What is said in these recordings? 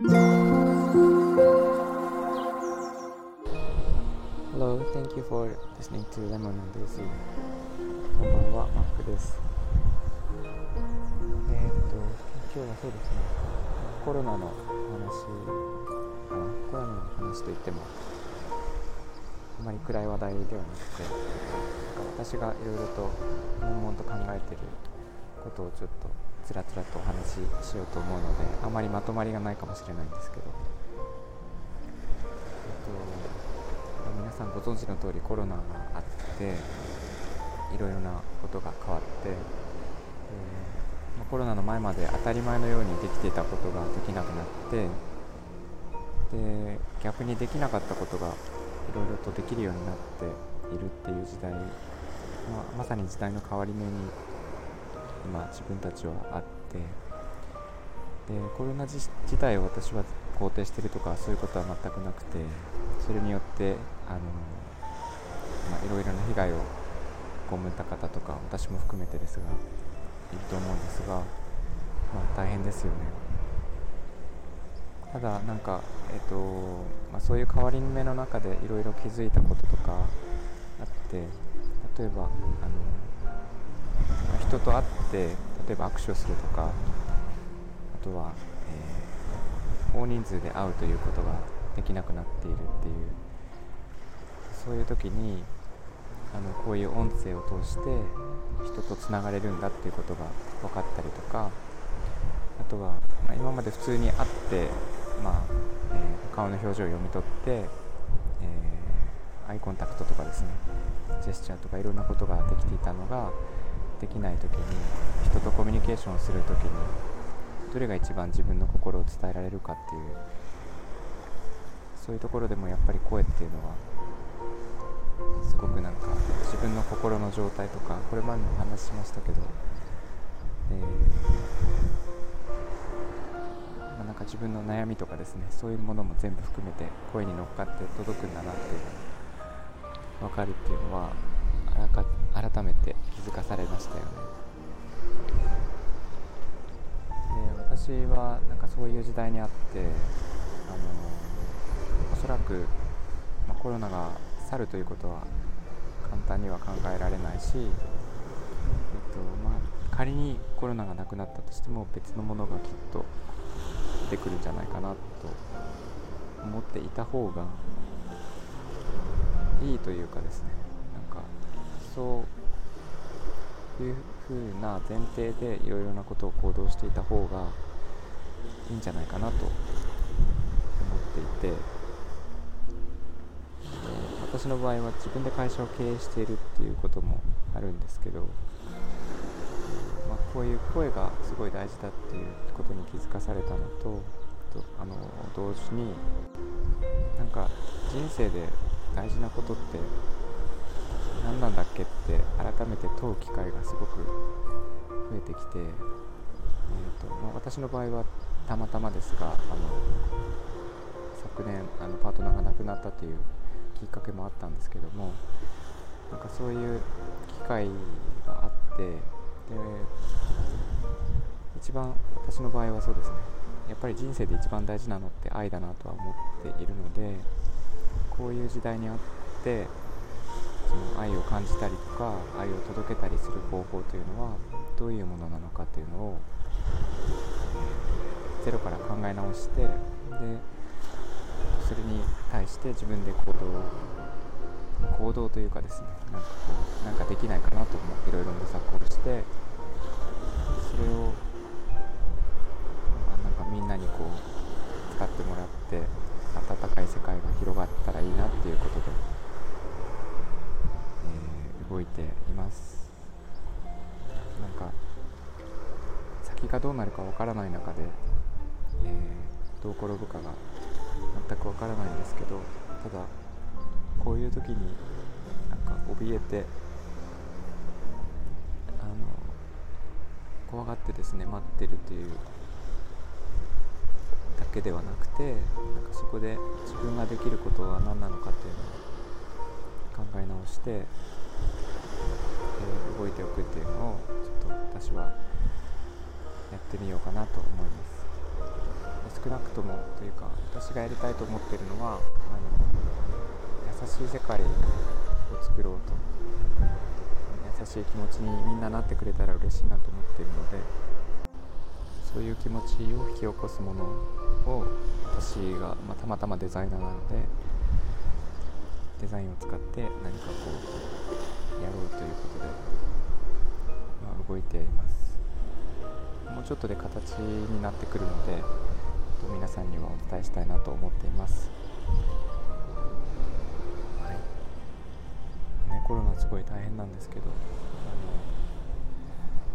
Hello, thank you for listening to Lemon and Daisy. こんばんは、マックです。えーっと、今日はそうですね、コロナの話かな、コロナの話といっても、あまり暗い話題ではなくて、なんか私がいろいろと悶々と考えていることをちょっとつらつらとお話ししようと思うので、あまりまとまりがないかもしれないんですけど、えっと皆さんご存知の通りコロナがあっていろいろなことが変わって、えーまコロナの前まで当たり前のようにできていたことができなくなってで逆にできなかったことがいろいろとできるようになっているっていう時代、まあ、まさに時代の変わり目に今自分たちはあってでコロナ自体を私は肯定してるとかそういうことは全くなくてそれによってあの、まあ、いろいろな被害を被った方とか私も含めてですがいると思うんですが、まあ、大変ですよね。ただなんか、えっとまあ、そういう変わり目の中でいろいろ気づいたこととかあって例えばあの、人と会って例えば握手をするとかあとは、えー大人数で会うということができなくなっているっていうそういう時にあのこういう音声を通して人とつながれるんだっていうことが分かったりとかあとは、まあ今まで普通に会って、まあえー顔の表情を読み取って、えーアイコンタクトとかですねジェスチャーとかいろんなことができていたのができない時に人とコミュニケーションをする時にどれが一番自分の心を伝えられるかっていうそういうところでもやっぱり声っていうのはすごくなんか自分の心の状態とかこれ前もお話ししましたけど、えーまあ、なんか自分の悩みとかですねそういうものも全部含めて声に乗っかって届くんだなっていうのが分かるっていうのはあらか私はなんかそういう時代にあってあのおそらく、まあ、コロナが去るということは簡単には考えられないし、えっとまあ、仮にコロナがなくなったとしても別のものがきっと出てくるんじゃないかなと思っていた方がいいというかですね。なんかそういう風な前提でいろいろなことを行動していた方がいいんじゃないかなと思っていてで私の場合は自分で会社を経営しているっていうこともあるんですけど、まあ、こういう声がすごい大事だっていうことに気づかされたのととあの同時になんか人生で大事なことって何なんだっけって改めて問う機会がすごく増えてきて、えーとまあ、私の場合はたまたまですがあの昨年あのパートナーが亡くなったというきっかけもあったんですけどもなんかそういう機会があってで一番私の場合はそうですね。やっぱり人生で一番大事なのって愛だなとは思っているのでこういう時代にあってその愛を感じたりとか愛を届けたりする方法というのはどういうものなのかというのをゼロから考え直してでそれに対して自分で行動行動というかですねなんかこうなんかできないかなと思っていろいろ模索をしてそれを、まあ、なんかみんなにこう使ってもらって温かい世界が広がったらいいなっていうことで、えー動いています。なんか先がどうなるかわからない中で、えーどう転ぶかが全くわからないんですけどただこういう時になんか怯えてあの怖がってですね待ってるというだけではなくてなんかそこで自分ができることは何なのかっていうのを考え直して、えー動いておくっていうのをちょっと私はやってみようかなと思います。ともというか私がやりたいと思ってるのはあの優しい世界を作ろうと。優しい気持ちにみんななってくれたら嬉しいなと思っているのでそういう気持ちを引き起こすものを私が、まあ、たまたまデザイナーなのでデザインを使って何かこうやろうということで、まあ、動いています。もうちょっとで形になってくるので皆さんにはお伝えしたいなと思っています。はい。ねコロナすごい大変なんですけどあ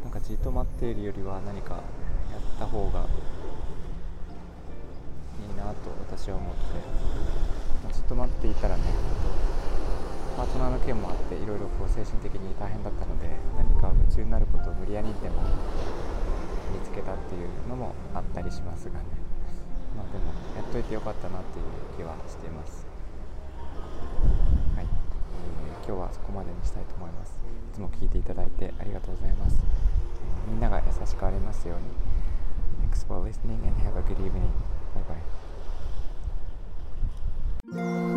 のなんかじっと待っているよりは何かやった方がいいなと私は思ってまあずっと待っていたらねパートナーの件もあっていろいろこう精神的に大変だったので何か夢中になることを無理やりでも見つけたっていうのもあったりしますがといてよかったなっていう気はしています。はい、えー、今日はそこまでにしたいと思います。いつも聞いていただいてありがとうございます。えー、みんなが優しくありますように。Thanks for listening and have a good evening. Bye bye.